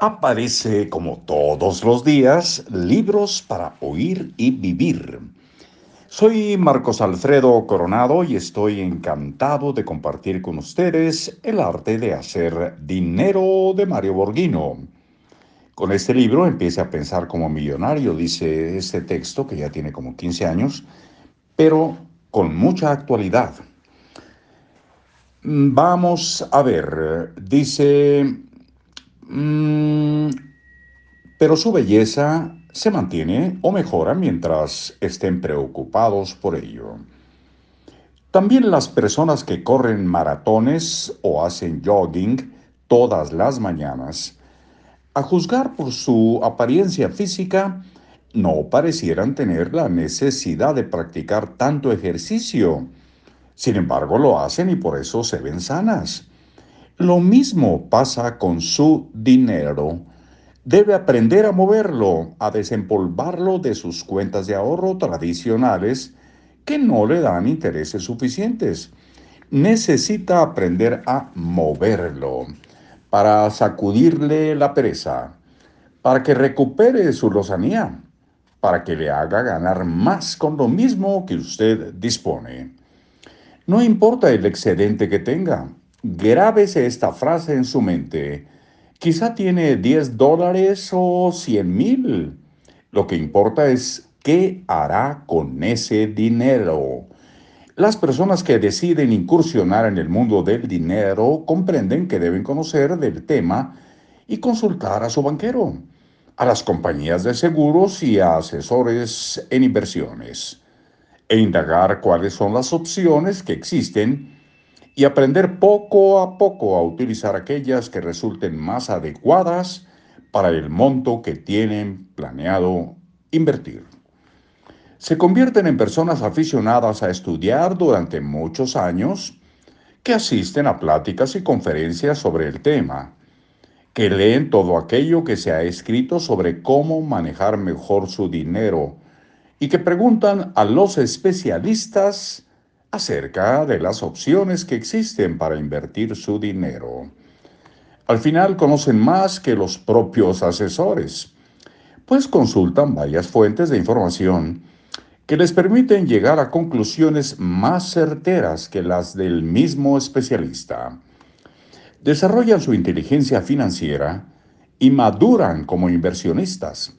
Aparece como todos los días libros para oír y vivir. Soy Marcos Alfredo Coronado y estoy encantado de compartir con ustedes el arte de hacer dinero de Mario Borghino. Con este libro empiece a pensar como millonario, dice este texto que ya tiene como 15 años, pero con mucha actualidad. Vamos a ver, dice Mm, pero su belleza se mantiene o mejora mientras estén preocupados por ello. También las personas que corren maratones o hacen jogging todas las mañanas, a juzgar por su apariencia física, no parecieran tener la necesidad de practicar tanto ejercicio. Sin embargo, lo hacen y por eso se ven sanas. Lo mismo pasa con su dinero. Debe aprender a moverlo, a desempolvarlo de sus cuentas de ahorro tradicionales que no le dan intereses suficientes. Necesita aprender a moverlo para sacudirle la pereza, para que recupere su lozanía, para que le haga ganar más con lo mismo que usted dispone. No importa el excedente que tenga, Grábese esta frase en su mente. Quizá tiene 10 dólares o 100 mil. Lo que importa es qué hará con ese dinero. Las personas que deciden incursionar en el mundo del dinero comprenden que deben conocer del tema y consultar a su banquero, a las compañías de seguros y a asesores en inversiones, e indagar cuáles son las opciones que existen y aprender poco a poco a utilizar aquellas que resulten más adecuadas para el monto que tienen planeado invertir. Se convierten en personas aficionadas a estudiar durante muchos años, que asisten a pláticas y conferencias sobre el tema, que leen todo aquello que se ha escrito sobre cómo manejar mejor su dinero y que preguntan a los especialistas acerca de las opciones que existen para invertir su dinero. Al final conocen más que los propios asesores, pues consultan varias fuentes de información que les permiten llegar a conclusiones más certeras que las del mismo especialista. Desarrollan su inteligencia financiera y maduran como inversionistas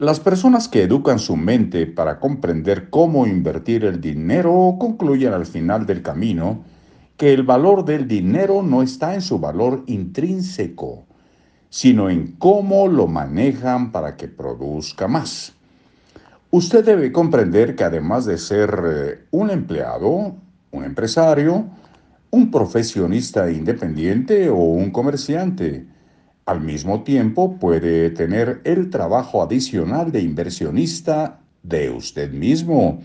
las personas que educan su mente para comprender cómo invertir el dinero concluyen al final del camino que el valor del dinero no está en su valor intrínseco, sino en cómo lo manejan para que produzca más. Usted debe comprender que además de ser eh, un empleado, un empresario, un profesionista independiente o un comerciante, al mismo tiempo puede tener el trabajo adicional de inversionista de usted mismo,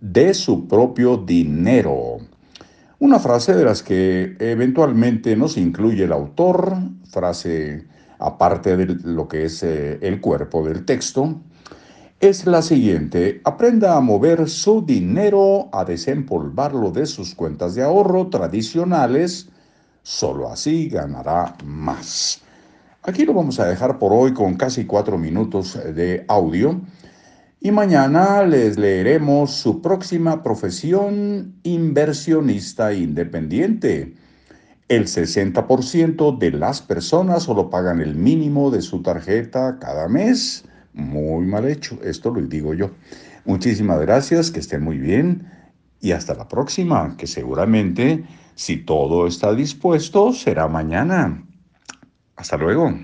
de su propio dinero. Una frase de las que eventualmente nos incluye el autor, frase aparte de lo que es eh, el cuerpo del texto, es la siguiente. Aprenda a mover su dinero, a desempolvarlo de sus cuentas de ahorro tradicionales. Solo así ganará más. Aquí lo vamos a dejar por hoy con casi cuatro minutos de audio. Y mañana les leeremos su próxima profesión inversionista independiente. El 60% de las personas solo pagan el mínimo de su tarjeta cada mes. Muy mal hecho, esto lo digo yo. Muchísimas gracias, que estén muy bien y hasta la próxima, que seguramente, si todo está dispuesto, será mañana. Hasta luego.